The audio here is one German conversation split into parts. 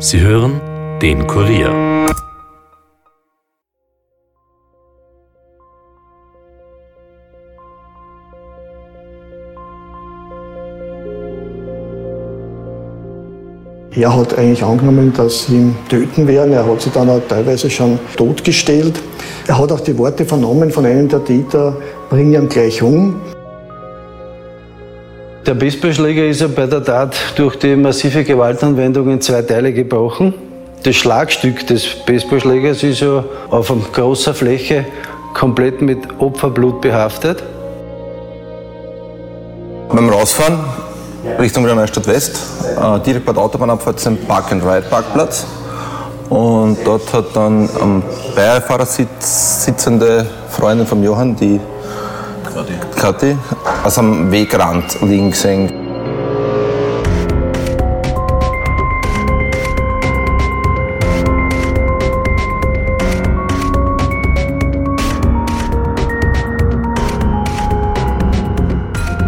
Sie hören den Kurier. Er hat eigentlich angenommen, dass sie ihn töten werden. Er hat sich dann auch teilweise schon totgestellt. Er hat auch die Worte vernommen von einem der Täter, bring ihn gleich um. Der Baseballschläger ist ja bei der Tat durch die massive Gewaltanwendung in zwei Teile gebrochen. Das Schlagstück des Baseballschlägers ist ja auf einer großer Fläche komplett mit Opferblut behaftet. Beim Rausfahren Richtung Wiener Neustadt West, äh, direkt bei der Autobahnabfahrt ist ein Park-and-Ride-Parkplatz. Und dort hat dann am Beifahrersitz sitzende Freundin von Johann, die Kathi, also am Wegrand liegen gesehen.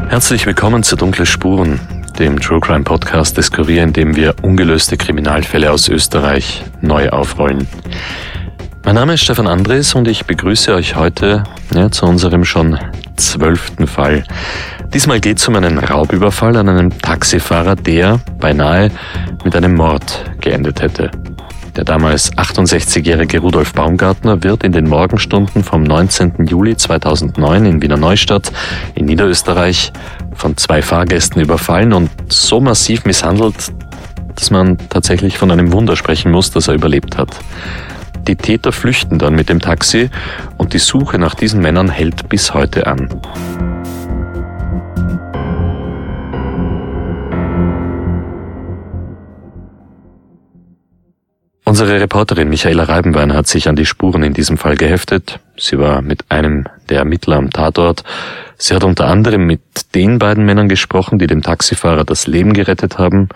Herzlich willkommen zu Dunkle Spuren, dem True Crime Podcast des Kurier, in dem wir ungelöste Kriminalfälle aus Österreich neu aufrollen. Mein Name ist Stefan Andres und ich begrüße euch heute ja, zu unserem schon zwölften Fall. Diesmal geht es um einen Raubüberfall an einem Taxifahrer, der beinahe mit einem Mord geendet hätte. Der damals 68-jährige Rudolf Baumgartner wird in den Morgenstunden vom 19. Juli 2009 in Wiener Neustadt in Niederösterreich von zwei Fahrgästen überfallen und so massiv misshandelt, dass man tatsächlich von einem Wunder sprechen muss, dass er überlebt hat. Die Täter flüchten dann mit dem Taxi und die Suche nach diesen Männern hält bis heute an. Unsere Reporterin Michaela Reibenwein hat sich an die Spuren in diesem Fall geheftet. Sie war mit einem der Ermittler am Tatort. Sie hat unter anderem mit den beiden Männern gesprochen, die dem Taxifahrer das Leben gerettet haben.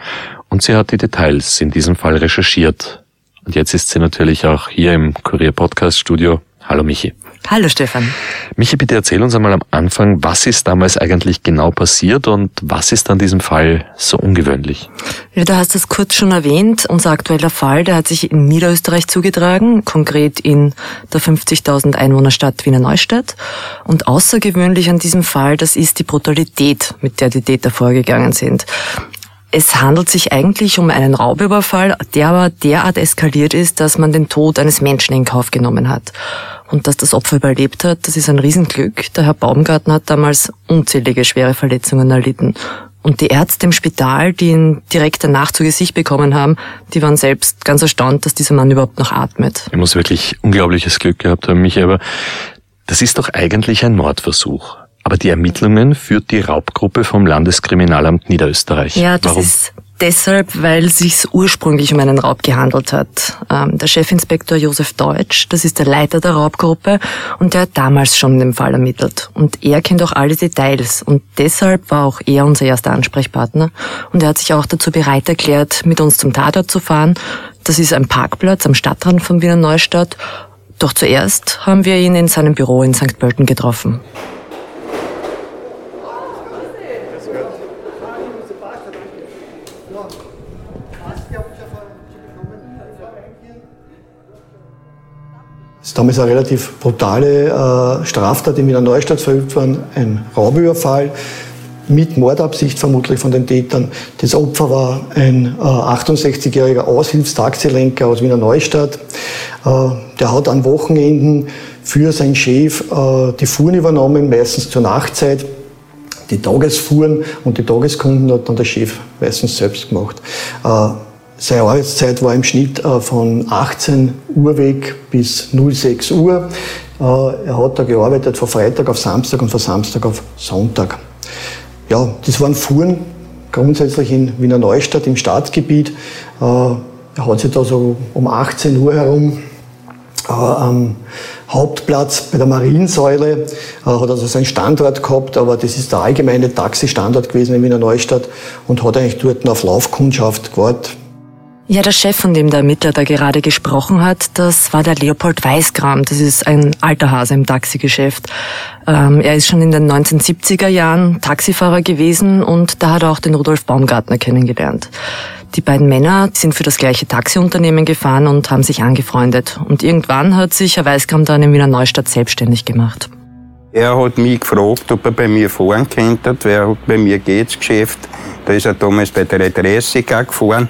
Und sie hat die Details in diesem Fall recherchiert. Und jetzt ist sie natürlich auch hier im Kurier Podcast Studio. Hallo Michi. Hallo Stefan. Michi, bitte erzähl uns einmal am Anfang, was ist damals eigentlich genau passiert und was ist an diesem Fall so ungewöhnlich? Ja, du hast es kurz schon erwähnt. Unser aktueller Fall, der hat sich in Niederösterreich zugetragen, konkret in der 50.000 Einwohnerstadt Wiener Neustadt. Und außergewöhnlich an diesem Fall, das ist die Brutalität, mit der die Täter vorgegangen sind. Es handelt sich eigentlich um einen Raubüberfall, der aber derart eskaliert ist, dass man den Tod eines Menschen in Kauf genommen hat. Und dass das Opfer überlebt hat, das ist ein Riesenglück. Der Herr Baumgarten hat damals unzählige schwere Verletzungen erlitten. Und die Ärzte im Spital, die ihn direkt danach zu Gesicht bekommen haben, die waren selbst ganz erstaunt, dass dieser Mann überhaupt noch atmet. Er muss wirklich unglaubliches Glück gehabt haben, Michi, aber das ist doch eigentlich ein Mordversuch. Aber die Ermittlungen führt die Raubgruppe vom Landeskriminalamt Niederösterreich. Ja, das Warum? ist deshalb, weil sich ursprünglich um einen Raub gehandelt hat. Ähm, der Chefinspektor Josef Deutsch, das ist der Leiter der Raubgruppe und der hat damals schon den Fall ermittelt. Und er kennt auch alle Details und deshalb war auch er unser erster Ansprechpartner und er hat sich auch dazu bereit erklärt, mit uns zum Tatort zu fahren. Das ist ein Parkplatz am Stadtrand von Wiener Neustadt. Doch zuerst haben wir ihn in seinem Büro in St. Pölten getroffen. Das ist damals eine relativ brutale äh, Straftat in Wiener Neustadt verübt worden, ein Raubüberfall mit Mordabsicht vermutlich von den Tätern. Das Opfer war ein äh, 68-jähriger Aushilfstaxilenker aus Wiener Neustadt. Äh, der hat an Wochenenden für seinen Chef äh, die Fuhren übernommen, meistens zur Nachtzeit. Die Tagesfuhren und die Tageskunden hat dann der Chef meistens selbst gemacht. Seine Arbeitszeit war im Schnitt äh, von 18 Uhr weg bis 06 Uhr. Äh, er hat da gearbeitet von Freitag auf Samstag und von Samstag auf Sonntag. Ja, das waren Fuhren grundsätzlich in Wiener Neustadt im Staatsgebiet. Äh, er hat sich da so um 18 Uhr herum am Hauptplatz bei der Mariensäule, hat also seinen Standort gehabt, aber das ist der allgemeine Taxistandort gewesen in Wiener Neustadt und hat eigentlich dort auf Laufkundschaft gewartet Ja, der Chef, von dem der Ermittler da gerade gesprochen hat, das war der Leopold Weißgram. Das ist ein alter Hase im Taxigeschäft. Ähm, er ist schon in den 1970er Jahren Taxifahrer gewesen und da hat er auch den Rudolf Baumgartner kennengelernt. Die beiden Männer sind für das gleiche Taxiunternehmen gefahren und haben sich angefreundet. Und irgendwann hat sich Herr Weißgram dann in Wiener Neustadt selbstständig gemacht. Er hat mich gefragt, ob er bei mir fahren könnte, weil bei mir geht's Geschäft. Da ist er damals bei der 30 gefahren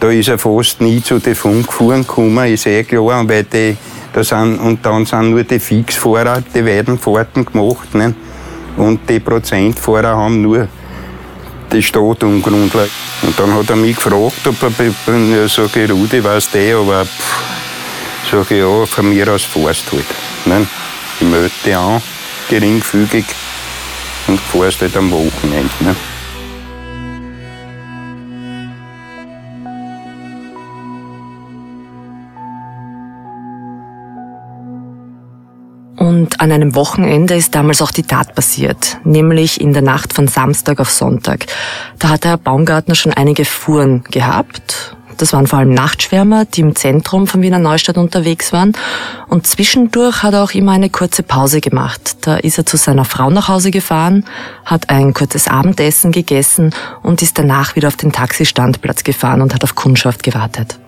da ist er fast nie zu den Funkfuhren gekommen, ist eh klar, weil die, da sind, und dann sind nur die Fixfahrer die weiten Fahrten gemacht. Ne? Und die Prozentfahrer haben nur die Stadt umgrundelt. Und dann hat er mich gefragt, ob er, ja, sag ich, Rudi, weißt du, aber pff, sag ich, ja, von mir aus fährst halt. Ne? Ich melde an, geringfügig, und fährst halt am Wochenende. Ne? Und an einem Wochenende ist damals auch die Tat passiert, nämlich in der Nacht von Samstag auf Sonntag. Da hat Herr Baumgartner schon einige Fuhren gehabt. Das waren vor allem Nachtschwärmer, die im Zentrum von Wiener Neustadt unterwegs waren. Und zwischendurch hat er auch immer eine kurze Pause gemacht. Da ist er zu seiner Frau nach Hause gefahren, hat ein kurzes Abendessen gegessen und ist danach wieder auf den Taxistandplatz gefahren und hat auf Kundschaft gewartet.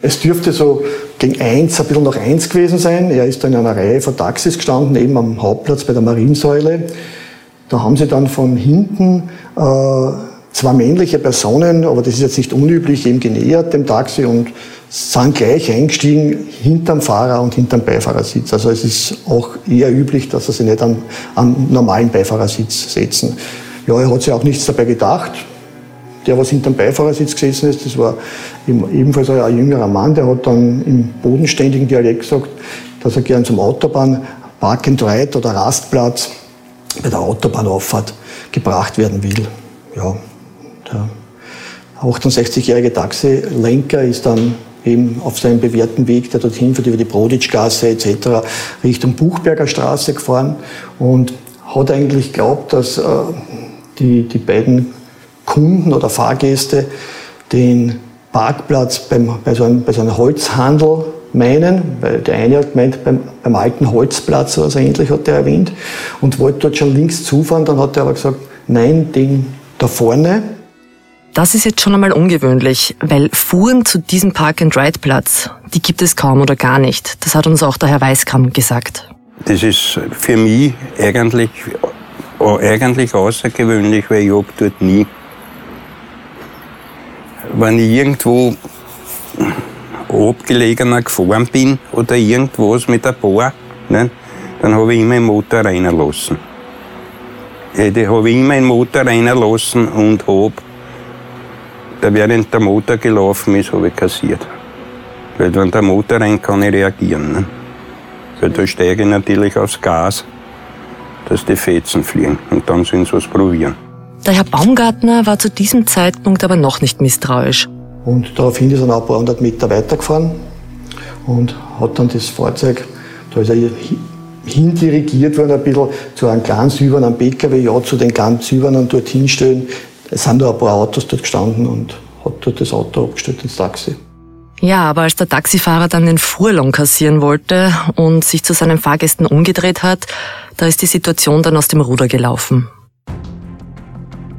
Es dürfte so gegen eins, ein bisschen nach eins gewesen sein. Er ist da in einer Reihe von Taxis gestanden, eben am Hauptplatz bei der Mariensäule. Da haben sie dann von hinten äh, zwei männliche Personen, aber das ist jetzt nicht unüblich, eben genähert dem Taxi und sind gleich eingestiegen hinterm Fahrer und hinterm Beifahrersitz. Also es ist auch eher üblich, dass sie sich nicht am, am normalen Beifahrersitz setzen. Ja, er hat sich auch nichts dabei gedacht der, was hinterm Beifahrersitz gesessen ist, das war ebenfalls ein jüngerer Mann, der hat dann im bodenständigen Dialekt gesagt, dass er gern zum Autobahn Park and Ride oder Rastplatz bei der Autobahnauffahrt gebracht werden will. Ja, der 68-jährige Taxilenker ist dann eben auf seinem bewährten Weg, der dorthin führt, über die Broditschgasse etc. Richtung Buchberger Straße gefahren und hat eigentlich geglaubt, dass äh, die, die beiden Kunden oder Fahrgäste den Parkplatz beim, bei, so einem, bei so einem Holzhandel meinen, weil der eine hat gemeint, beim, beim alten Holzplatz oder so ähnlich hat er erwähnt und wollte dort schon links zufahren, dann hat er aber gesagt, nein, den da vorne. Das ist jetzt schon einmal ungewöhnlich, weil Fuhren zu diesem Park-and-Ride-Platz, die gibt es kaum oder gar nicht. Das hat uns auch der Herr Weißkamp gesagt. Das ist für mich eigentlich, eigentlich außergewöhnlich, weil ich habe dort nie wenn ich irgendwo abgelegener gefahren bin oder irgendwas mit ein paar, ne, dann habe ich immer den Motor reinlassen. Da habe ich immer den Motor reinlassen und habe, während der Motor gelaufen ist, habe ich kassiert. Weil wenn der Motor rein kann ich reagieren. Ne? Weil da steige ich natürlich aufs Gas, dass die Fetzen fliegen und dann sollen sie was probieren. Der Herr Baumgartner war zu diesem Zeitpunkt aber noch nicht misstrauisch. Und daraufhin ist er noch ein paar hundert Meter weitergefahren und hat dann das Fahrzeug, da ist er hindirigiert worden ein bisschen zu einem kleinen Silbern am PKW, ja, zu den kleinen Silbernen dorthin stellen. Es sind nur ein paar Autos dort gestanden und hat dort das Auto abgestellt ins Taxi. Ja, aber als der Taxifahrer dann den Fuhrlohn kassieren wollte und sich zu seinen Fahrgästen umgedreht hat, da ist die Situation dann aus dem Ruder gelaufen.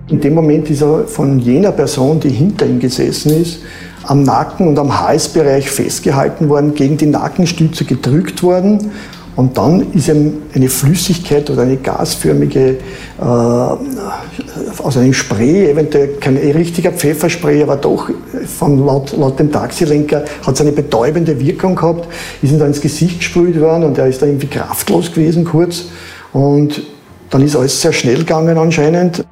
In dem Moment ist er von jener Person, die hinter ihm gesessen ist, am Nacken und am Halsbereich festgehalten worden, gegen die Nackenstütze gedrückt worden. Und dann ist ihm eine Flüssigkeit oder eine gasförmige, äh, aus einem Spray, eventuell kein richtiger Pfefferspray, aber doch von laut, laut dem Taxilenker hat es eine betäubende Wirkung gehabt, ist ihm dann ins Gesicht gesprüht worden und er ist da irgendwie kraftlos gewesen kurz. Und dann ist alles sehr schnell gegangen anscheinend.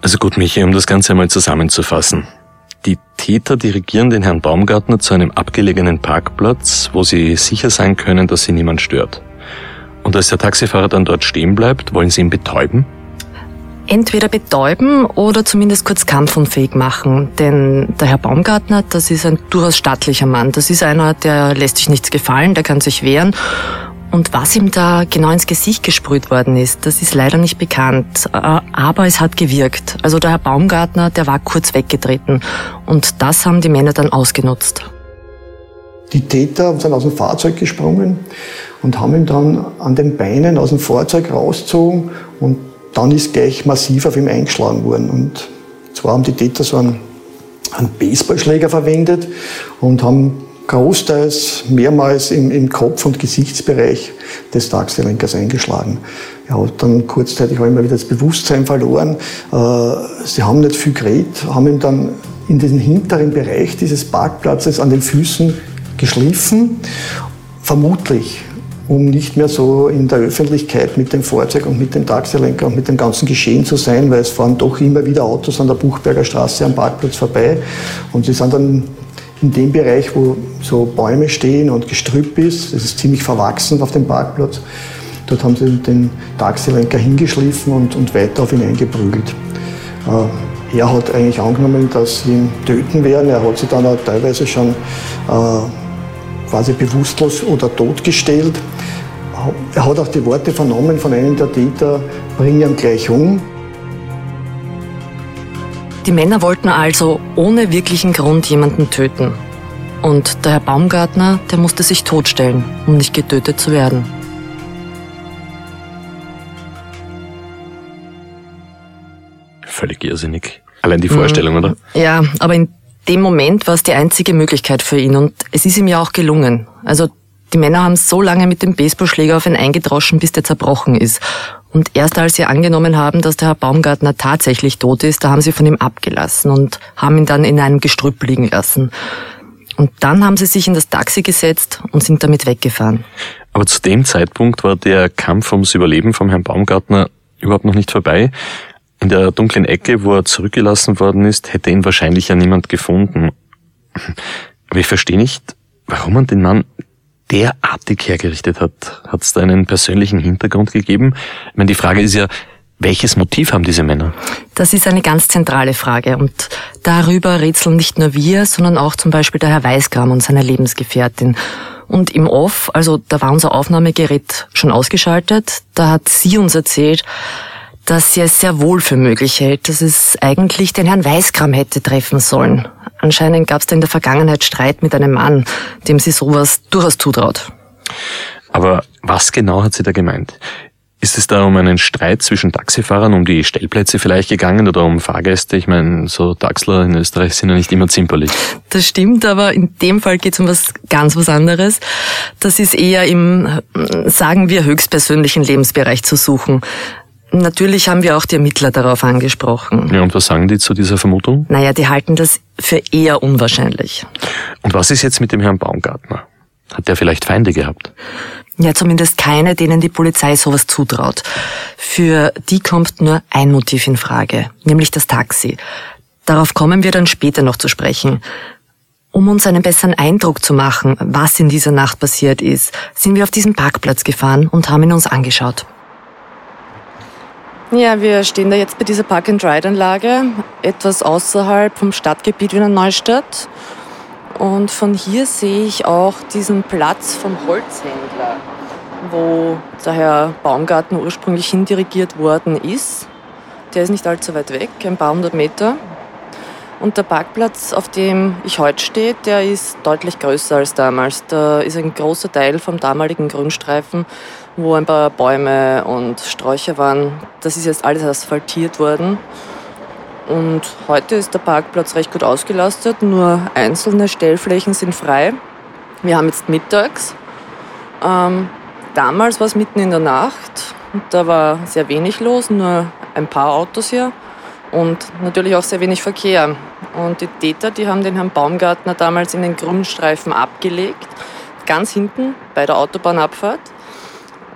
Also gut, Michi, um das Ganze einmal zusammenzufassen. Die Täter dirigieren den Herrn Baumgartner zu einem abgelegenen Parkplatz, wo sie sicher sein können, dass sie niemand stört. Und als der Taxifahrer dann dort stehen bleibt, wollen sie ihn betäuben? Entweder betäuben oder zumindest kurz kampfunfähig machen. Denn der Herr Baumgartner, das ist ein durchaus stattlicher Mann. Das ist einer, der lässt sich nichts gefallen, der kann sich wehren Und was ihm da genau ins Gesicht gesprüht worden ist, das ist leider nicht bekannt. Aber es hat gewirkt. Also der Herr Baumgartner, der war kurz weggetreten. Und das haben die Männer dann ausgenutzt. Die Täter sind aus dem Fahrzeug gesprungen und haben ihn dann an den Beinen aus dem Fahrzeug rausgezogen und dann ist gleich massiv auf ihm eingeschlagen worden. Und zwar haben die Täter so einen, einen Baseballschläger verwendet und haben großteils mehrmals im, im Kopf- und Gesichtsbereich des Taxilenkers eingeschlagen. Er hat dann kurzzeitig auch immer wieder das Bewusstsein verloren. Äh, sie haben nicht viel geredet, haben ihn dann in den hinteren Bereich dieses Parkplatzes an den Füßen geschliffen, vermutlich um nicht mehr so in der Öffentlichkeit mit dem Fahrzeug und mit dem Taxilenker und mit dem ganzen Geschehen zu sein, weil es fahren doch immer wieder Autos an der Buchberger Straße am Parkplatz vorbei und sie sind dann in dem Bereich, wo so Bäume stehen und Gestrüpp ist, das ist ziemlich verwachsen auf dem Parkplatz, dort haben sie den Taxilenker hingeschliffen und, und weiter auf ihn eingeprügelt. Äh, er hat eigentlich angenommen, dass sie ihn töten werden. Er hat sich dann auch teilweise schon äh, quasi bewusstlos oder totgestellt. Er hat auch die Worte vernommen von einem der Täter, bring ihn gleich um. Die Männer wollten also ohne wirklichen Grund jemanden töten. Und der Herr Baumgartner, der musste sich totstellen, um nicht getötet zu werden. Völlig irrsinnig. Allein die Vorstellung, mhm. oder? Ja, aber in dem Moment war es die einzige Möglichkeit für ihn und es ist ihm ja auch gelungen. Also die Männer haben so lange mit dem Baseballschläger auf ihn eingedroschen, bis der zerbrochen ist. Und erst als sie angenommen haben, dass der Herr Baumgartner tatsächlich tot ist, da haben sie von ihm abgelassen und haben ihn dann in einem Gestrüpp liegen lassen. Und dann haben sie sich in das Taxi gesetzt und sind damit weggefahren. Aber zu dem Zeitpunkt war der Kampf ums Überleben vom Herrn Baumgartner überhaupt noch nicht vorbei. In der dunklen Ecke, wo er zurückgelassen worden ist, hätte ihn wahrscheinlich ja niemand gefunden. Aber ich verstehe nicht, warum man den Mann derartig hergerichtet hat? Hat es da einen persönlichen Hintergrund gegeben? Ich meine, die Frage ist ja, welches Motiv haben diese Männer? Das ist eine ganz zentrale Frage und darüber rätseln nicht nur wir, sondern auch zum Beispiel der Herr Weißgram und seine Lebensgefährtin. Und im Off, also da war unser Aufnahmegerät schon ausgeschaltet, da hat sie uns erzählt, dass sie es sehr wohl für möglich hält, dass es eigentlich den Herrn Weißgram hätte treffen sollen. Anscheinend gab es da in der Vergangenheit Streit mit einem Mann, dem sie sowas durchaus zutraut. Aber was genau hat sie da gemeint? Ist es da um einen Streit zwischen Taxifahrern, um die Stellplätze vielleicht gegangen oder um Fahrgäste? Ich meine, so Taxler in Österreich sind ja nicht immer zimperlich. Das stimmt, aber in dem Fall geht es um was ganz was anderes. Das ist eher im, sagen wir, höchstpersönlichen Lebensbereich zu suchen. Natürlich haben wir auch die Ermittler darauf angesprochen. Ja, und was sagen die zu dieser Vermutung? Naja, die halten das für eher unwahrscheinlich. Und was ist jetzt mit dem Herrn Baumgartner? Hat der vielleicht Feinde gehabt? Ja, zumindest keine, denen die Polizei sowas zutraut. Für die kommt nur ein Motiv in Frage, nämlich das Taxi. Darauf kommen wir dann später noch zu sprechen. Um uns einen besseren Eindruck zu machen, was in dieser Nacht passiert ist, sind wir auf diesen Parkplatz gefahren und haben ihn uns angeschaut. Ja, wir stehen da jetzt bei dieser Park-and-Ride-Anlage, etwas außerhalb vom Stadtgebiet Wiener Neustadt. Und von hier sehe ich auch diesen Platz vom Holzhändler, wo der Herr Baumgarten ursprünglich hindirigiert worden ist. Der ist nicht allzu weit weg, ein paar hundert Meter. Und der Parkplatz, auf dem ich heute stehe, der ist deutlich größer als damals. Da ist ein großer Teil vom damaligen Grünstreifen wo ein paar Bäume und Sträucher waren. Das ist jetzt alles asphaltiert worden. Und heute ist der Parkplatz recht gut ausgelastet, nur einzelne Stellflächen sind frei. Wir haben jetzt mittags. Ähm, damals war es mitten in der Nacht da war sehr wenig los, nur ein paar Autos hier und natürlich auch sehr wenig Verkehr. Und die Täter, die haben den Herrn Baumgartner damals in den Grünstreifen abgelegt, ganz hinten bei der Autobahnabfahrt.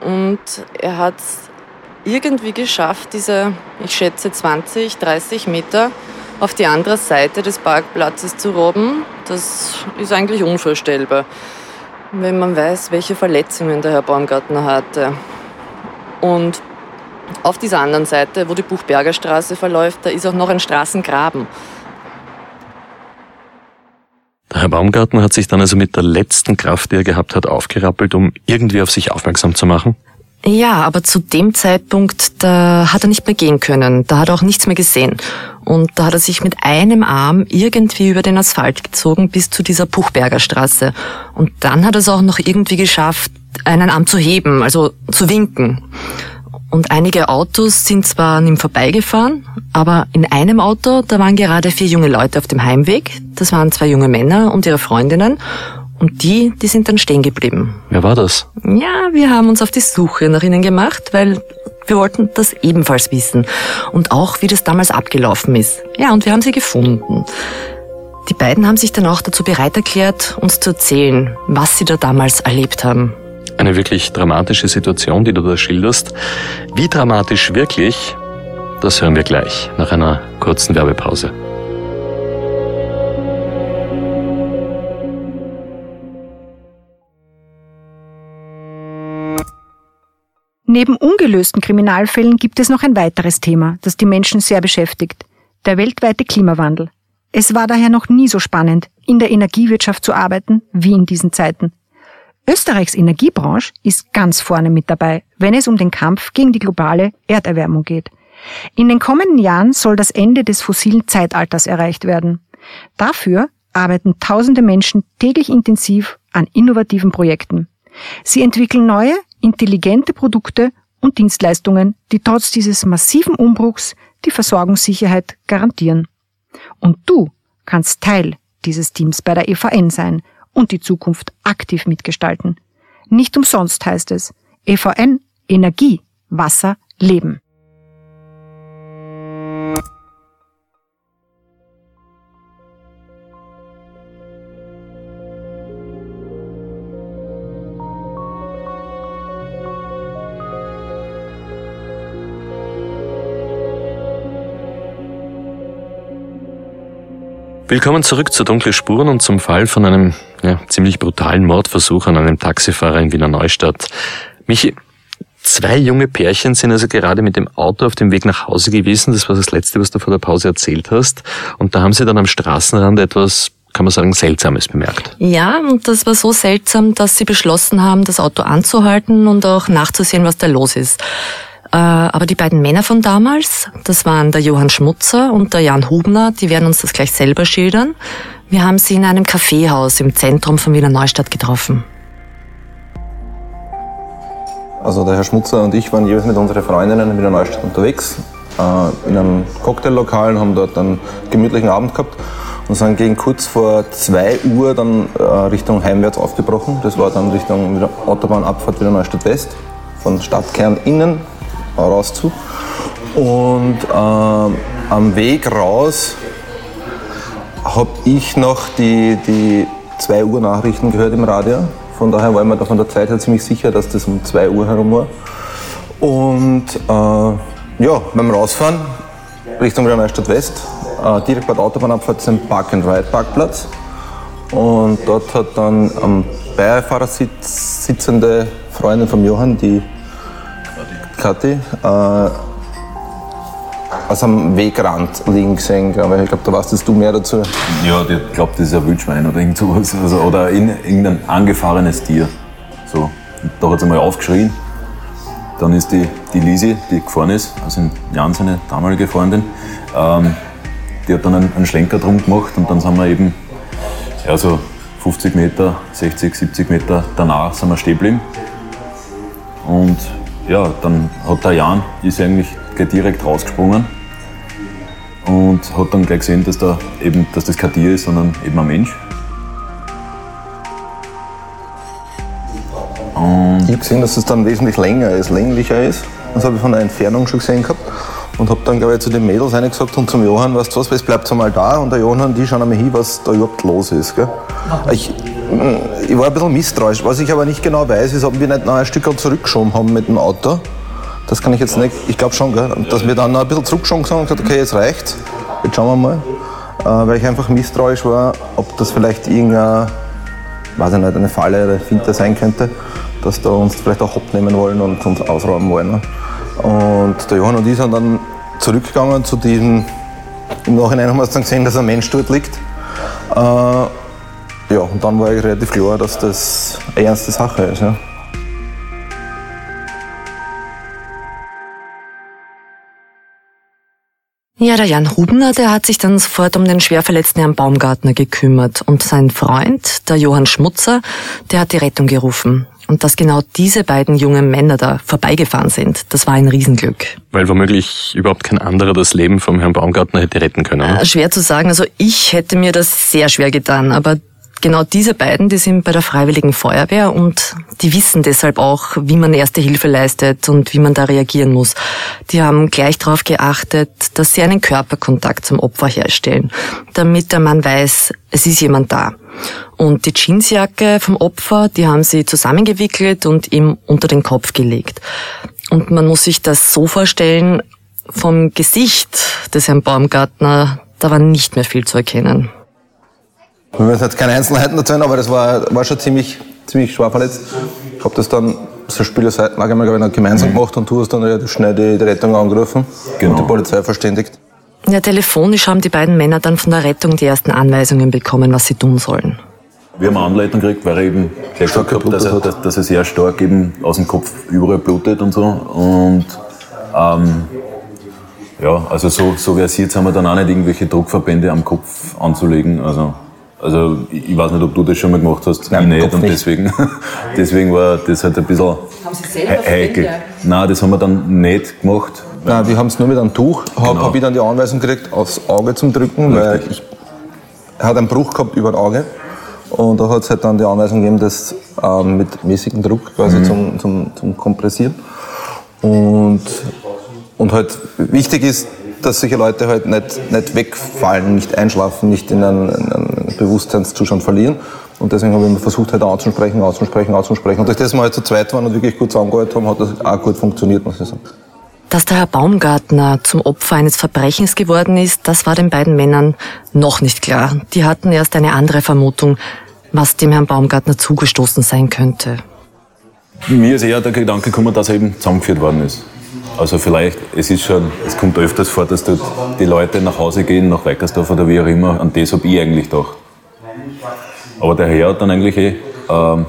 Und er hat es irgendwie geschafft, diese, ich schätze, 20, 30 Meter auf die andere Seite des Parkplatzes zu robben. Das ist eigentlich unvorstellbar, wenn man weiß, welche Verletzungen der Herr Baumgartner hatte. Und auf dieser anderen Seite, wo die Buchberger Straße verläuft, da ist auch noch ein Straßengraben. Der Herr Baumgartner hat sich dann also mit der letzten Kraft, die er gehabt hat, aufgerappelt, um irgendwie auf sich aufmerksam zu machen? Ja, aber zu dem Zeitpunkt, da hat er nicht mehr gehen können. Da hat er auch nichts mehr gesehen. Und da hat er sich mit einem Arm irgendwie über den Asphalt gezogen bis zu dieser Puchberger Straße. Und dann hat er es auch noch irgendwie geschafft, einen Arm zu heben, also zu winken. Und einige Autos sind zwar an ihm vorbeigefahren, aber in einem Auto, da waren gerade vier junge Leute auf dem Heimweg. Das waren zwei junge Männer und ihre Freundinnen. Und die, die sind dann stehen geblieben. Wer war das? Ja, wir haben uns auf die Suche nach ihnen gemacht, weil wir wollten das ebenfalls wissen. Und auch, wie das damals abgelaufen ist. Ja, und wir haben sie gefunden. Die beiden haben sich dann auch dazu bereit erklärt, uns zu erzählen, was sie da damals erlebt haben. Eine wirklich dramatische Situation, die du da schilderst. Wie dramatisch wirklich, das hören wir gleich nach einer kurzen Werbepause. Neben ungelösten Kriminalfällen gibt es noch ein weiteres Thema, das die Menschen sehr beschäftigt. Der weltweite Klimawandel. Es war daher noch nie so spannend, in der Energiewirtschaft zu arbeiten, wie in diesen Zeiten. Österreichs Energiebranche ist ganz vorne mit dabei, wenn es um den Kampf gegen die globale Erderwärmung geht. In den kommenden Jahren soll das Ende des fossilen Zeitalters erreicht werden. Dafür arbeiten tausende Menschen täglich intensiv an innovativen Projekten. Sie entwickeln neue, intelligente Produkte und Dienstleistungen, die trotz dieses massiven Umbruchs die Versorgungssicherheit garantieren. Und du kannst Teil dieses Teams bei der EVN sein und die Zukunft aktiv mitgestalten. Nicht umsonst heißt es EVN Energie, Wasser, Leben. Willkommen zurück zu Dunkle Spuren und zum Fall von einem ja, ziemlich brutalen Mordversuch an einem Taxifahrer in Wiener Neustadt. Michi, zwei junge Pärchen sind also gerade mit dem Auto auf dem Weg nach Hause gewesen. Das war das Letzte, was du vor der Pause erzählt hast. Und da haben sie dann am Straßenrand etwas kann man sagen, Seltsames bemerkt. Ja, und das war so seltsam, dass sie beschlossen haben, das Auto anzuhalten und auch nachzusehen, was da los ist. Äh, aber die beiden Männer von damals, das waren der Johann Schmutzer und der Jan Hubner, die werden uns das gleich selber schildern. Wir haben sie in einem Kaffeehaus im Zentrum von Wiener Neustadt getroffen. Also der Herr Schmutzer und ich waren jeweils mit unseren Freundinnen in Wiener Neustadt unterwegs, äh, in einem Cocktaillokal und haben dort einen gemütlichen Abend gehabt und sind gegen kurz vor 2 Uhr dann äh, Richtung heimwärts aufgebrochen. Das war dann Richtung Autobahnabfahrt Wiener Neustadt West, von Stadtkern innen raus zu. Und äh, am Weg raus habe ich noch die, die 2 Uhr Nachrichten gehört im Radio. Von daher war ich mir da von der Zeit her ziemlich sicher, dass das um 2 Uhr herum war. Und äh, ja, beim Rausfahren Richtung Neustadt West, äh, direkt bei der Autobahnabfahrt ist ein Park-and-Ride-Parkplatz. Und dort hat dann am Beifahrersitz sitzende Freundin von Johann, die Kathi, äh, aus am Wegrand liegen gesehen, glaube ich. Glaube, da weißt du mehr dazu. Ja, ich glaube, das ist ein Wildschwein oder irgend sowas. Also, oder in, irgendein angefahrenes Tier. So. da hat es einmal aufgeschrien. Dann ist die, die Lisi, die gefahren ist, also Jan, seine damalige Freundin, ähm, die hat dann einen, einen, Schlenker drum gemacht und dann sind wir eben ja, so 50 Meter, 60, 70 Meter danach sind wir stehen geblieben. Und ja, dann hat der Jan, ist eigentlich gleich direkt rausgesprungen und hat dann gleich gesehen, dass, da eben, dass das kein Tier ist, sondern eben ein Mensch. Und ich habe gesehen, dass es dann wesentlich länger ist, länglicher ist. Das habe ich von der Entfernung schon gesehen gehabt. Und habe dann, glaube ich, zu den Mädels gesagt und zum Johann, weißt du was, es bleibt einmal da. Und der Johann die schauen einmal hin, was da überhaupt los ist. Gell? Ich, ich war ein bisschen misstrauisch. Was ich aber nicht genau weiß, ist, ob wir nicht noch ein Stück zurückgeschoben haben mit dem Auto. Das kann ich jetzt nicht, ich glaube schon, gell? dass wir dann noch ein bisschen zurückgeschoben haben und gesagt okay, jetzt reicht's, jetzt schauen wir mal. Äh, weil ich einfach misstrauisch war, ob das vielleicht irgendeine, weiß ich nicht, eine Falle oder Finte sein könnte, dass da uns vielleicht auch abnehmen wollen und uns ausräumen wollen. Ne? Und der Johann und ich sind dann zurückgegangen zu diesem, im Nachhinein haben wir dann gesehen, dass ein Mensch dort liegt. Äh, Und dann war eigentlich relativ klar, dass das eine ernste Sache ist. Ja. Ja, der Jan Hubner, der hat sich dann sofort um den schwer verletzten Herrn Baumgartner gekümmert. Und sein Freund, der Johann Schmutzer, der hat die Rettung gerufen. Und dass genau diese beiden jungen Männer da vorbeigefahren sind, das war ein Riesenglück. Weil womöglich überhaupt kein anderer das Leben vom Herrn Baumgartner hätte retten können. Ne? Äh, schwer zu sagen. Also ich hätte mir das sehr schwer getan. Aber genau diese beiden, die sind bei der Freiwilligen Feuerwehr und die wissen deshalb auch, wie man erste Hilfe leistet und wie man da reagieren muss. Die haben gleich darauf geachtet, dass sie einen Körperkontakt zum Opfer herstellen, damit der Mann weiß, es ist jemand da. Und die Jeansjacke vom Opfer, die haben sie zusammengewickelt und ihm unter den Kopf gelegt. Und man muss sich das so vorstellen, vom Gesicht des Herrn Baumgartner, da war nicht mehr viel zu erkennen. Wir müssen jetzt keine Einzelheiten erzählen, aber das war, war schon ziemlich, ziemlich schwer verletzt. Ich habe das dann so Spielerseitenlage mal ich, gemeinsam mhm. gemacht und du hast dann relativ schnell die, die Rettung angerufen genau. und die Polizei verständigt. Ja, telefonisch haben die beiden Männer dann von der Rettung die ersten Anweisungen bekommen, was sie tun sollen. Wir haben eine Anleitung gekriegt, weil er eben gleich gesagt hat, dass er, dass, dass er sehr stark eben aus dem Kopf überall blutet und so. Und ähm, ja, also so, so versiert haben wir dann auch nicht, irgendwelche Druckverbände am Kopf anzulegen. Also also ich weiß nicht, ob du das schon mal gemacht hast. Nein, nicht. Und nicht. deswegen, deswegen war das halt ein bisschen haben Sie selber heikel. Nein, das haben wir dann nicht gemacht. Nein, wir haben es nur mit einem Tuch. Habe genau. hab ich dann die Anweisung gekriegt, aufs Auge zum Drücken, Richtig. weil ich, er hat einen Bruch gehabt über das Auge. Und da hat es halt dann die Anweisung gegeben, das ähm, mit mäßigem Druck quasi mhm. zum, zum, zum Kompressieren. Und, und halt wichtig ist, dass solche Leute halt nicht, nicht wegfallen, nicht einschlafen, nicht in einen, in einen Bewusstseinszustand verlieren. Und deswegen habe ich versucht, halt auszusprechen, auszusprechen, auszusprechen. Und durch das wir halt zu zweit waren und wirklich gut zusammengearbeitet haben, hat das auch gut funktioniert, muss ich sagen. Dass der Herr Baumgartner zum Opfer eines Verbrechens geworden ist, das war den beiden Männern noch nicht klar. Die hatten erst eine andere Vermutung, was dem Herrn Baumgartner zugestoßen sein könnte. Mir ist eher der Gedanke gekommen, dass er eben zusammengeführt worden ist. Also vielleicht, es ist schon, es kommt öfters vor, dass dort die Leute nach Hause gehen, nach Weikersdorf oder wie auch immer, an das habe ich eigentlich gedacht. Aber der Herr hat dann eigentlich eh, ähm,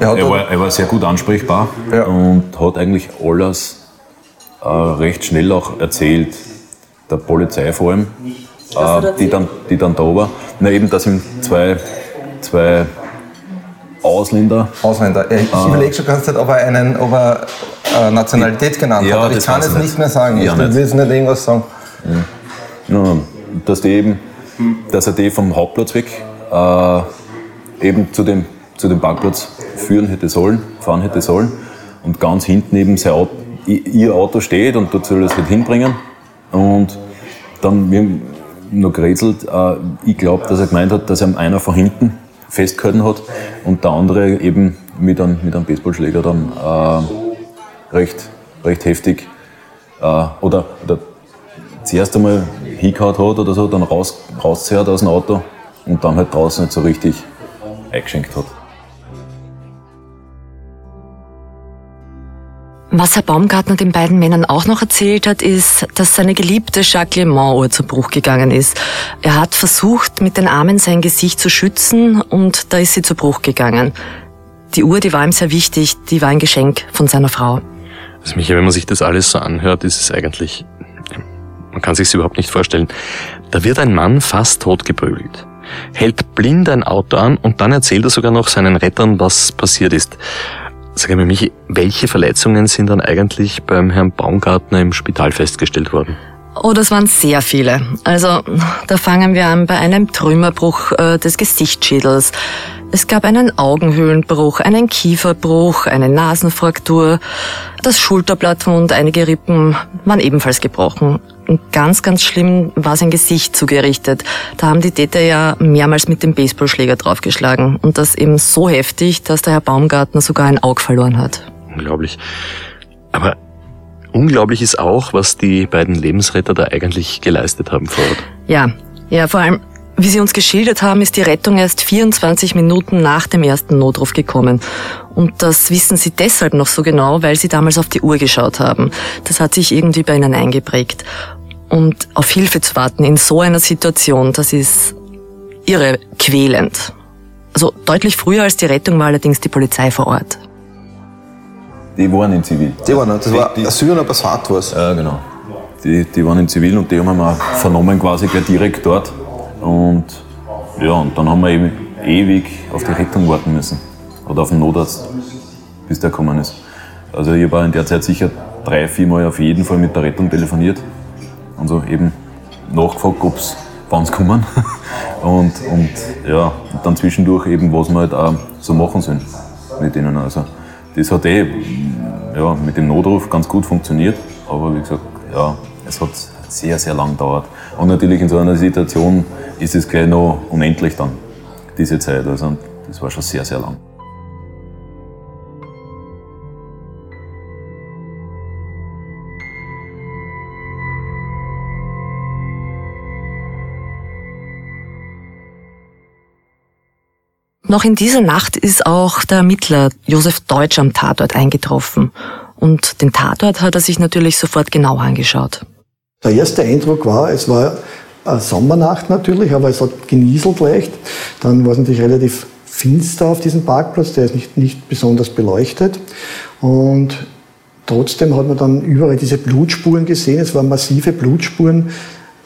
er, er, war, er, war, sehr gut ansprechbar ja. und hat eigentlich alles äh, recht schnell auch erzählt, der Polizei vor allem, äh, die, dann, die dann da war. Na eben, dass ihm zwei, zwei Ausländer. Ausländer. Ich äh, überlege schon ganz Zeit, ob er, einen, ob er äh, Nationalität genannt ja, hat, aber ich kann es nicht mehr sagen. Ja, ich will jetzt nicht irgendwas sagen. Ja. dass, die eben, dass er die vom Hauptplatz weg äh, eben zu dem, zu dem Parkplatz führen hätte sollen, fahren hätte sollen und ganz hinten eben sein Auto, ihr Auto steht und dort soll er es halt hinbringen und dann, wir haben noch gerätselt, äh, ich glaube, dass er gemeint hat, dass er einer von hinten festgehalten hat und der andere eben mit einem, mit einem Baseballschläger dann äh, recht, recht heftig äh, oder, oder zuerst einmal hingehauen hat oder so, dann raus, rauszehrt aus dem Auto und dann halt draußen nicht so richtig eingeschenkt hat. Was Herr Baumgartner den beiden Männern auch noch erzählt hat, ist, dass seine geliebte Jacques-Le-Mans-Uhr zu Bruch gegangen ist. Er hat versucht, mit den Armen sein Gesicht zu schützen und da ist sie zu Bruch gegangen. Die Uhr, die war ihm sehr wichtig, die war ein Geschenk von seiner Frau. Also Michael, wenn man sich das alles so anhört, ist es eigentlich, man kann sich überhaupt nicht vorstellen. Da wird ein Mann fast tot geprügelt, hält blind ein Auto an und dann erzählt er sogar noch seinen Rettern, was passiert ist. Sag einmal, Michi, welche Verletzungen sind dann eigentlich beim Herrn Baumgartner im Spital festgestellt worden? Oh, das waren sehr viele. Also, da fangen wir an bei einem Trümmerbruch äh, des Gesichtsschädels. Es gab einen Augenhöhlenbruch, einen Kieferbruch, eine Nasenfraktur. Das Schulterblatt und einige Rippen waren ebenfalls gebrochen. Und ganz, ganz schlimm war sein Gesicht zugerichtet. Da haben die Täter ja mehrmals mit dem Baseballschläger draufgeschlagen. Und das eben so heftig, dass der Herr Baumgartner sogar ein Auge verloren hat. Unglaublich. Aber unglaublich ist auch, was die beiden Lebensretter da eigentlich geleistet haben vor Ort. Ja, ja, vor allem wie Sie uns geschildert haben, ist die Rettung erst 24 Minuten nach dem ersten Notruf gekommen. Und das wissen Sie deshalb noch so genau, weil Sie damals auf die Uhr geschaut haben. Das hat sich irgendwie bei Ihnen eingeprägt. Und auf Hilfe zu warten in so einer Situation, das ist irre quälend. Also deutlich früher als die Rettung war allerdings die Polizei vor Ort. Die waren in Zivil. Die waren, das war die, Asyl und Passat war es. Ja, genau. Die, die waren in Zivil und die haben wir vernommen quasi gleich direkt dort. Und ja, und dann haben wir eben ewig auf die Rettung warten müssen. Oder auf den Notarzt, bis der gekommen ist. Also ich habe in der Zeit sicher drei, vier Mal auf jeden Fall mit der Rettung telefoniert. Und so eben nachgefragt, ob es wann sie kommen. und, und ja, und dann zwischendurch eben, was wir halt auch so machen sollen mit ihnen. Also das hat eh ja, mit dem Notruf ganz gut funktioniert, aber wie gesagt, ja, es hat sehr, sehr lang gedauert. Und natürlich in so einer Situation ist es gleich noch unendlich dann, diese Zeit. Also das war schon sehr, sehr lang. Noch in dieser Nacht ist auch der Ermittler Josef Deutsch am Tatort eingetroffen. Und den Tatort hat er sich natürlich sofort genau angeschaut. Der erste Eindruck war, es war eine Sommernacht natürlich, aber es hat genieselt leicht. Dann war es natürlich relativ finster auf diesem Parkplatz, der ist nicht, nicht besonders beleuchtet. Und trotzdem hat man dann überall diese Blutspuren gesehen. Es waren massive Blutspuren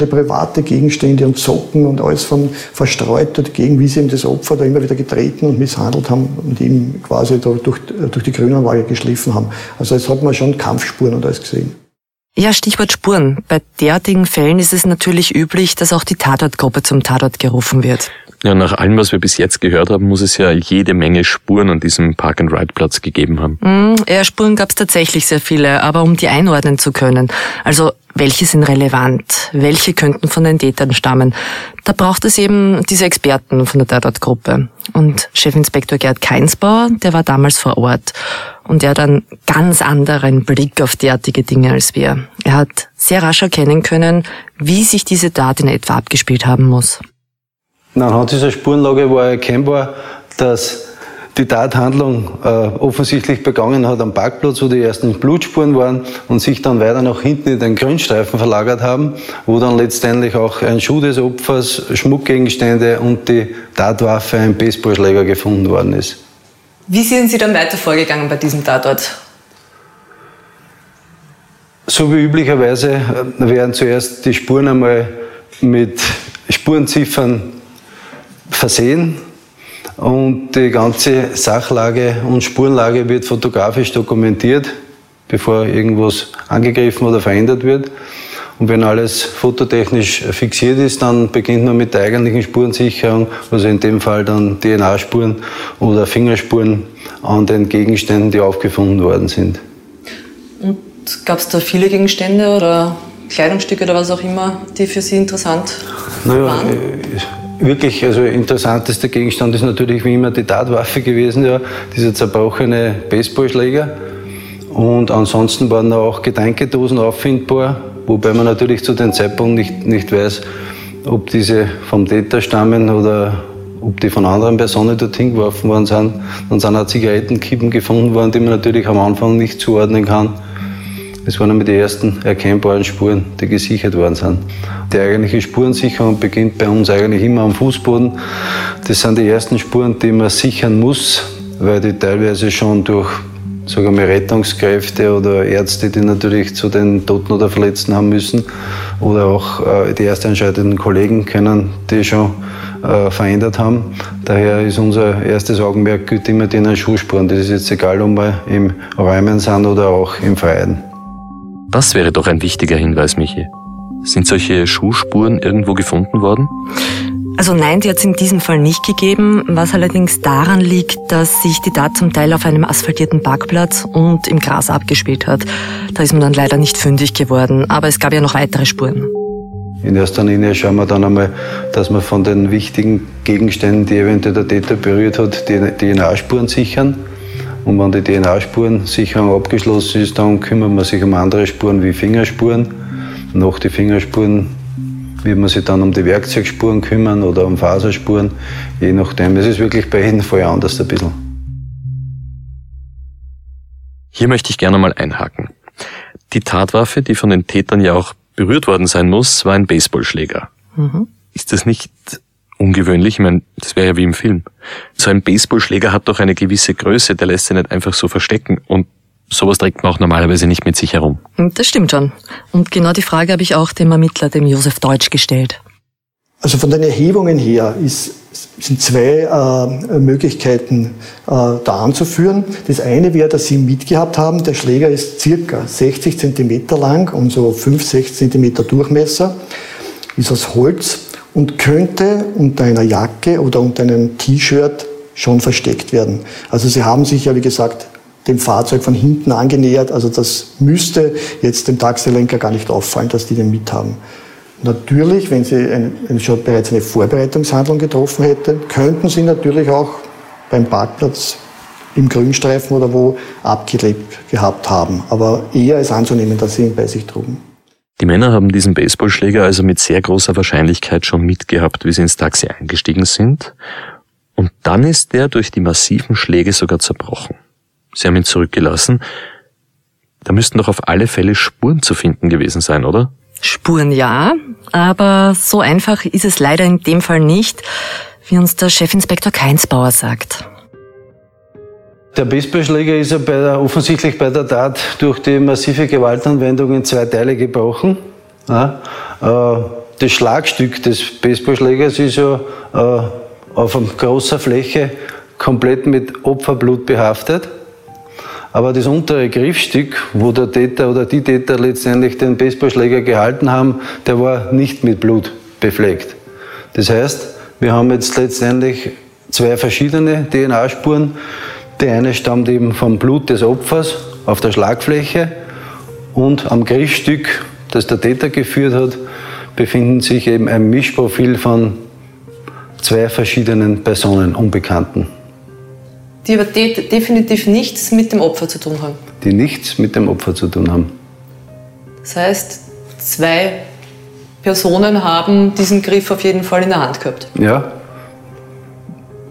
private Gegenstände und Socken und alles von verstreut dagegen, wie sie eben das Opfer da immer wieder getreten und misshandelt haben und ihm quasi durch, durch die Grünanlage geschliffen haben. Also jetzt hat man schon Kampfspuren und alles gesehen. Ja, Stichwort Spuren. Bei derartigen Fällen ist es natürlich üblich, dass auch die Tatortgruppe zum Tatort gerufen wird. Ja, nach allem, was wir bis jetzt gehört haben, muss es ja jede Menge Spuren an diesem Park-and-Ride-Platz gegeben haben. Mm, ja, Spuren gab es tatsächlich sehr viele, aber um die einordnen zu können, also welche sind relevant, welche könnten von den Tätern stammen, da braucht es eben diese Experten von der Tatortgruppe. Und Chefinspektor Gerd Keinsbauer, der war damals vor Ort und er hat einen ganz anderen Blick auf derartige Dinge als wir. Er hat sehr rasch erkennen können, wie sich diese Tat in etwa abgespielt haben muss. Anhand dieser Spurenlage war erkennbar, dass die Tathandlung äh, offensichtlich begangen hat am Parkplatz, wo die ersten Blutspuren waren und sich dann weiter nach hinten in den Grünstreifen verlagert haben, wo dann letztendlich auch ein Schuh des Opfers, Schmuckgegenstände und die Tatwaffe, ein Baseballschläger gefunden worden ist. Wie sind Sie dann weiter vorgegangen bei diesem Tatort? So wie üblicherweise äh, werden zuerst die Spuren einmal mit Spurenziffern versehen und die ganze Sachlage und Spurenlage wird fotografisch dokumentiert, bevor irgendwas angegriffen oder verändert wird. Und wenn alles fototechnisch fixiert ist, dann beginnt man mit der eigentlichen Spurensicherung, also in dem Fall dann DNA-Spuren oder Fingerspuren an den Gegenständen, die aufgefunden worden sind. Und gab es da viele Gegenstände oder Kleidungsstücke oder was auch immer, die für Sie interessant naja, waren? Wirklich, also interessantester Gegenstand ist natürlich wie immer die Tatwaffe gewesen, ja, dieser zerbrochene Baseballschläger. Und ansonsten waren da auch Getränkedosen auffindbar, wobei man natürlich zu dem Zeitpunkt nicht, nicht weiß, ob diese vom Täter stammen oder ob die von anderen Personen dorthin geworfen worden sind. Dann sind auch Zigarettenkippen gefunden worden, die man natürlich am Anfang nicht zuordnen kann. Das waren einmal die ersten erkennbaren Spuren, die gesichert worden sind. Die eigentliche Spurensicherung beginnt bei uns eigentlich immer am Fußboden. Das sind die ersten Spuren, die man sichern muss, weil die teilweise schon durch sagen wir, Rettungskräfte oder Ärzte, die natürlich zu den Toten oder Verletzten haben müssen, oder auch äh, die erst entscheidenden Kollegen können, die schon äh, verändert haben. Daher ist unser erstes Augenmerk immer den Schuhspuren. Das ist jetzt egal, ob wir im Räumen sind oder auch im Freien. Das wäre doch ein wichtiger Hinweis, Michi. Sind solche Schuhspuren irgendwo gefunden worden? Also nein, die hat es in diesem Fall nicht gegeben, was allerdings daran liegt, dass sich die Tat zum Teil auf einem asphaltierten Parkplatz und im Gras abgespielt hat. Da ist man dann leider nicht fündig geworden, aber es gab ja noch weitere Spuren. In erster Linie schauen wir dann einmal, dass wir von den wichtigen Gegenständen, die eventuell der Täter berührt hat, die DNA-Spuren sichern. Und wenn die DNA-Spurensicherung abgeschlossen ist, dann kümmert man sich um andere Spuren wie Fingerspuren. Nach den Fingerspuren wird man sich dann um die Werkzeugspuren kümmern oder um Faserspuren, je nachdem. Es ist wirklich bei jedem Fall anders ein bisschen. Hier möchte ich gerne mal einhaken. Die Tatwaffe, die von den Tätern ja auch berührt worden sein muss, war ein Baseballschläger. Mhm. Ist das nicht ungewöhnlich. Ich meine, das wäre ja wie im Film. So ein Baseballschläger hat doch eine gewisse Größe, der lässt sich nicht einfach so verstecken. Und sowas trägt man auch normalerweise nicht mit sich herum. Das stimmt schon. Und genau die Frage habe ich auch dem Ermittler, dem Josef Deutsch, gestellt. Also von den Erhebungen her ist, sind zwei äh, Möglichkeiten äh, da anzuführen. Das eine wäre, dass Sie mitgehabt haben, der Schläger ist circa 60 Zentimeter lang und so 5, 6 Zentimeter Durchmesser, ist aus Holz und könnte unter einer Jacke oder unter einem T-Shirt schon versteckt werden. Also Sie haben sich ja, wie gesagt, dem Fahrzeug von hinten angenähert. Also das müsste jetzt dem Taxilenker gar nicht auffallen, dass die den mithaben. Natürlich, wenn Sie eine, schon bereits eine Vorbereitungshandlung getroffen hätten, könnten Sie natürlich auch beim Parkplatz im Grünstreifen oder wo abgelebt gehabt haben. Aber eher ist anzunehmen, dass Sie ihn bei sich trugen. Die Männer haben diesen Baseballschläger also mit sehr großer Wahrscheinlichkeit schon mitgehabt, wie sie ins Taxi eingestiegen sind. Und dann ist der durch die massiven Schläge sogar zerbrochen. Sie haben ihn zurückgelassen. Da müssten doch auf alle Fälle Spuren zu finden gewesen sein, oder? Spuren ja, aber so einfach ist es leider in dem Fall nicht, wie uns der Chefinspektor Keinsbauer sagt. Der Baseballschläger ist ja bei der, offensichtlich bei der Tat durch die massive Gewaltanwendung in zwei Teile gebrochen. Ja, äh, das Schlagstück des Baseballschlägers ist ja äh, auf einer großer Fläche komplett mit Opferblut behaftet. Aber das untere Griffstück, wo der Täter oder die Täter letztendlich den Baseballschläger gehalten haben, der war nicht mit Blut befleckt. Das heißt, wir haben jetzt letztendlich zwei verschiedene DNA-Spuren. Die eine stammt eben vom Blut des Opfers auf der Schlagfläche und am Griffstück, das der Täter geführt hat, befinden sich eben ein Mischprofil von zwei verschiedenen Personen, Unbekannten die aber de definitiv nichts mit dem Opfer zu tun haben. Die nichts mit dem Opfer zu tun haben. Das heißt, zwei Personen haben diesen Griff auf jeden Fall in der Hand gehabt. Ja.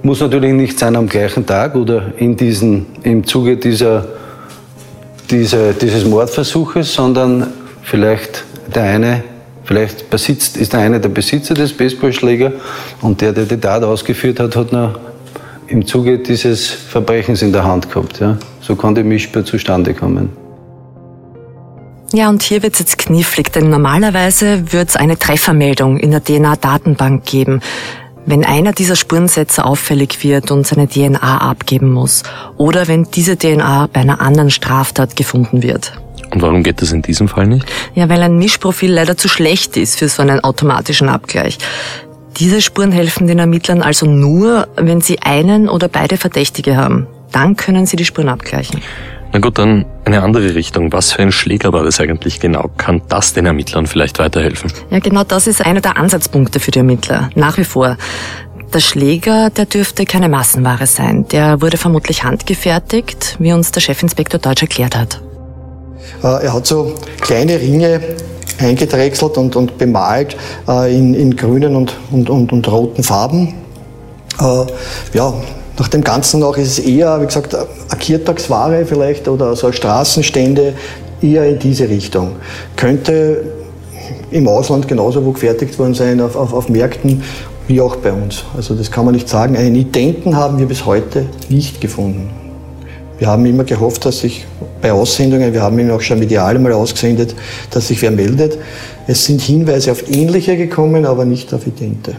Muss natürlich nicht sein am gleichen Tag oder in diesen, im Zuge dieser, dieser, dieses Mordversuches, sondern vielleicht der eine, vielleicht besitzt, ist der eine der Besitzer des Baseballschlägers und der, der die Tat ausgeführt hat, hat noch im Zuge dieses Verbrechens in der Hand gehabt. Ja. So kann die Mischspur zustande kommen. Ja, und hier wird es jetzt knifflig, denn normalerweise wird es eine Treffermeldung in der DNA-Datenbank geben, wenn einer dieser Spurensätze auffällig wird und seine DNA abgeben muss oder wenn diese DNA bei einer anderen Straftat gefunden wird. Und warum geht das in diesem Fall nicht? Ja, weil ein Mischprofil leider zu schlecht ist für so einen automatischen Abgleich. Diese Spuren helfen den Ermittlern also nur, wenn sie einen oder beide Verdächtige haben. Dann können sie die Spuren abgleichen. Na gut, dann eine andere Richtung. Was für ein Schläger war das eigentlich genau? Kann das den Ermittlern vielleicht weiterhelfen? Ja, genau das ist einer der Ansatzpunkte für die Ermittler. Nach wie vor. Der Schläger, der dürfte keine Massenware sein. Der wurde vermutlich handgefertigt, wie uns der Chefinspektor Deutsch erklärt hat. Äh, er hat so kleine Ringe eingedrechselt und, und bemalt äh, in, in grünen und, und, und, und roten Farben. Äh, ja, nach dem Ganzen noch ist es eher, wie gesagt, eine Kirtagsware vielleicht oder so Straßenstände, eher in diese Richtung. Könnte im Ausland genauso wo gefertigt worden sein, auf, auf, auf Märkten wie auch bei uns. Also das kann man nicht sagen. Einen Identen haben wir bis heute nicht gefunden. Wir haben immer gehofft, dass sich bei Aussendungen, wir haben ihn auch schon medial mal ausgesendet, dass sich wer meldet. Es sind Hinweise auf Ähnliche gekommen, aber nicht auf Idente.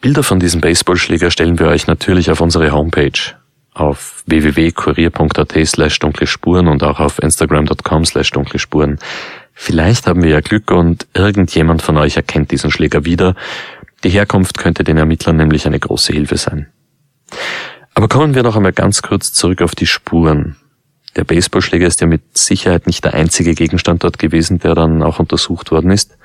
Bilder von diesem Baseballschläger stellen wir euch natürlich auf unsere Homepage auf www.kurier.at slash dunkle Spuren und auch auf instagram.com slash dunkle Spuren. Vielleicht haben wir ja Glück und irgendjemand von euch erkennt diesen Schläger wieder die Herkunft könnte den Ermittlern nämlich eine große Hilfe sein. Aber kommen wir noch einmal ganz kurz zurück auf die Spuren. Der Baseballschläger ist ja mit Sicherheit nicht der einzige Gegenstand dort gewesen, der dann auch untersucht worden ist.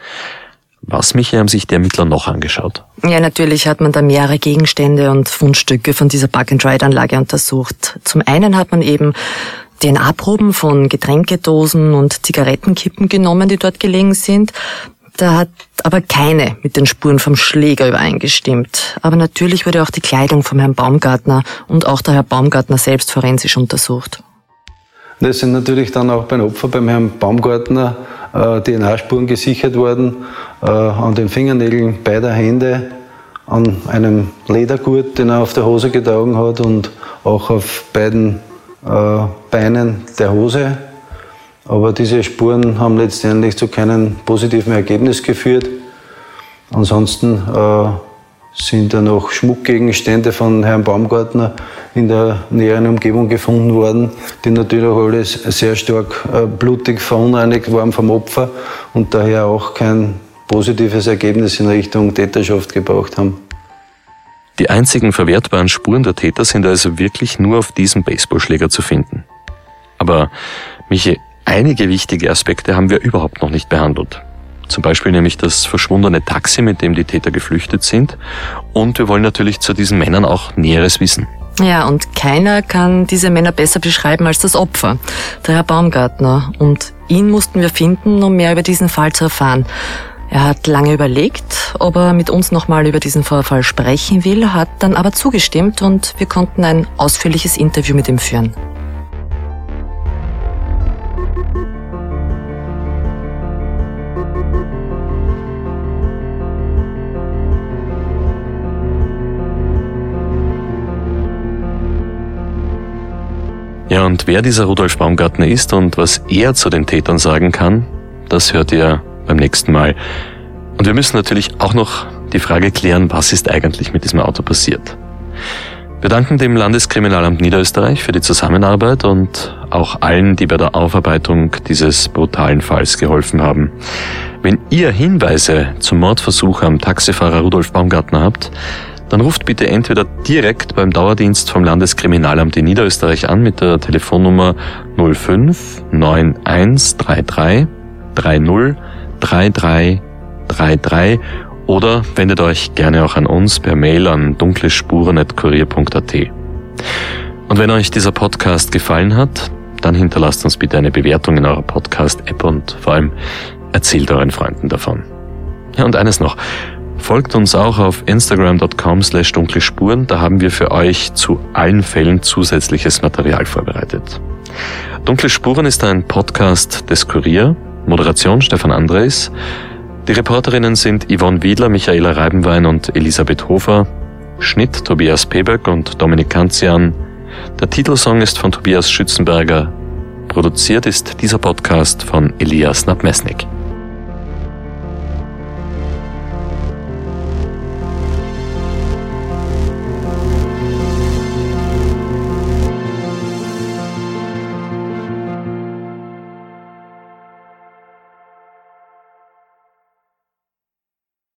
Was, Michi, haben sich die Ermittler noch angeschaut? Ja, natürlich hat man da mehrere Gegenstände und Fundstücke von dieser Park-and-Ride-Anlage untersucht. Zum einen hat man eben DNA-Proben von Getränkedosen und Zigarettenkippen genommen, die dort gelegen sind. Da hat aber keine mit den Spuren vom Schläger übereingestimmt. Aber natürlich wurde auch die Kleidung vom Herrn Baumgartner und auch der Herr Baumgartner selbst forensisch untersucht. Das sind natürlich dann auch beim Opfer, beim Herrn Baumgartner, äh, DNA-Spuren gesichert worden, äh, an den Fingernägeln beider Hände, an einem Ledergurt, den er auf der Hose getragen hat und auch auf beiden äh, Beinen der Hose. Aber diese Spuren haben letztendlich zu keinem positiven Ergebnis geführt. Ansonsten äh, sind da noch Schmuckgegenstände von Herrn Baumgartner in der näheren Umgebung gefunden worden, die natürlich auch alles sehr stark äh, blutig verunreinigt waren vom Opfer und daher auch kein positives Ergebnis in Richtung Täterschaft gebraucht haben. Die einzigen verwertbaren Spuren der Täter sind also wirklich nur auf diesem Baseballschläger zu finden. Aber Michi, einige wichtige Aspekte haben wir überhaupt noch nicht behandelt. Zum Beispiel nämlich das verschwundene Taxi, mit dem die Täter geflüchtet sind. Und wir wollen natürlich zu diesen Männern auch Näheres wissen. Ja, und keiner kann diese Männer besser beschreiben als das Opfer, der Herr Baumgartner. Und ihn mussten wir finden, um mehr über diesen Fall zu erfahren. Er hat lange überlegt, ob er mit uns nochmal über diesen Vorfall sprechen will, hat dann aber zugestimmt und wir konnten ein ausführliches Interview mit ihm führen. Ja, und wer dieser Rudolf Baumgartner ist und was er zu den Tätern sagen kann, das hört ihr beim nächsten Mal. Und wir müssen natürlich auch noch die Frage klären, was ist eigentlich mit diesem Auto passiert. Wir danken dem Landeskriminalamt Niederösterreich für die Zusammenarbeit und auch allen, die bei der Aufarbeitung dieses brutalen Falls geholfen haben. Wenn ihr Hinweise zum Mordversuch am Taxifahrer Rudolf Baumgartner habt, dann ruft bitte entweder direkt beim Dauerdienst vom Landeskriminalamt in Niederösterreich an mit der Telefonnummer 05 9133 30 3333 oder wendet euch gerne auch an uns per Mail an dunklespuren.kurier.at. Und wenn euch dieser Podcast gefallen hat, dann hinterlasst uns bitte eine Bewertung in eurer Podcast-App und vor allem erzählt euren Freunden davon. Ja, und eines noch. Folgt uns auch auf instagram.com slash dunkle Spuren, da haben wir für euch zu allen Fällen zusätzliches Material vorbereitet. Dunkle Spuren ist ein Podcast des Kurier, Moderation Stefan Andres, die Reporterinnen sind Yvonne Wiedler, Michaela Reibenwein und Elisabeth Hofer, Schnitt Tobias Peböck und Dominik Kanzian, der Titelsong ist von Tobias Schützenberger, produziert ist dieser Podcast von Elias Nabmesnik.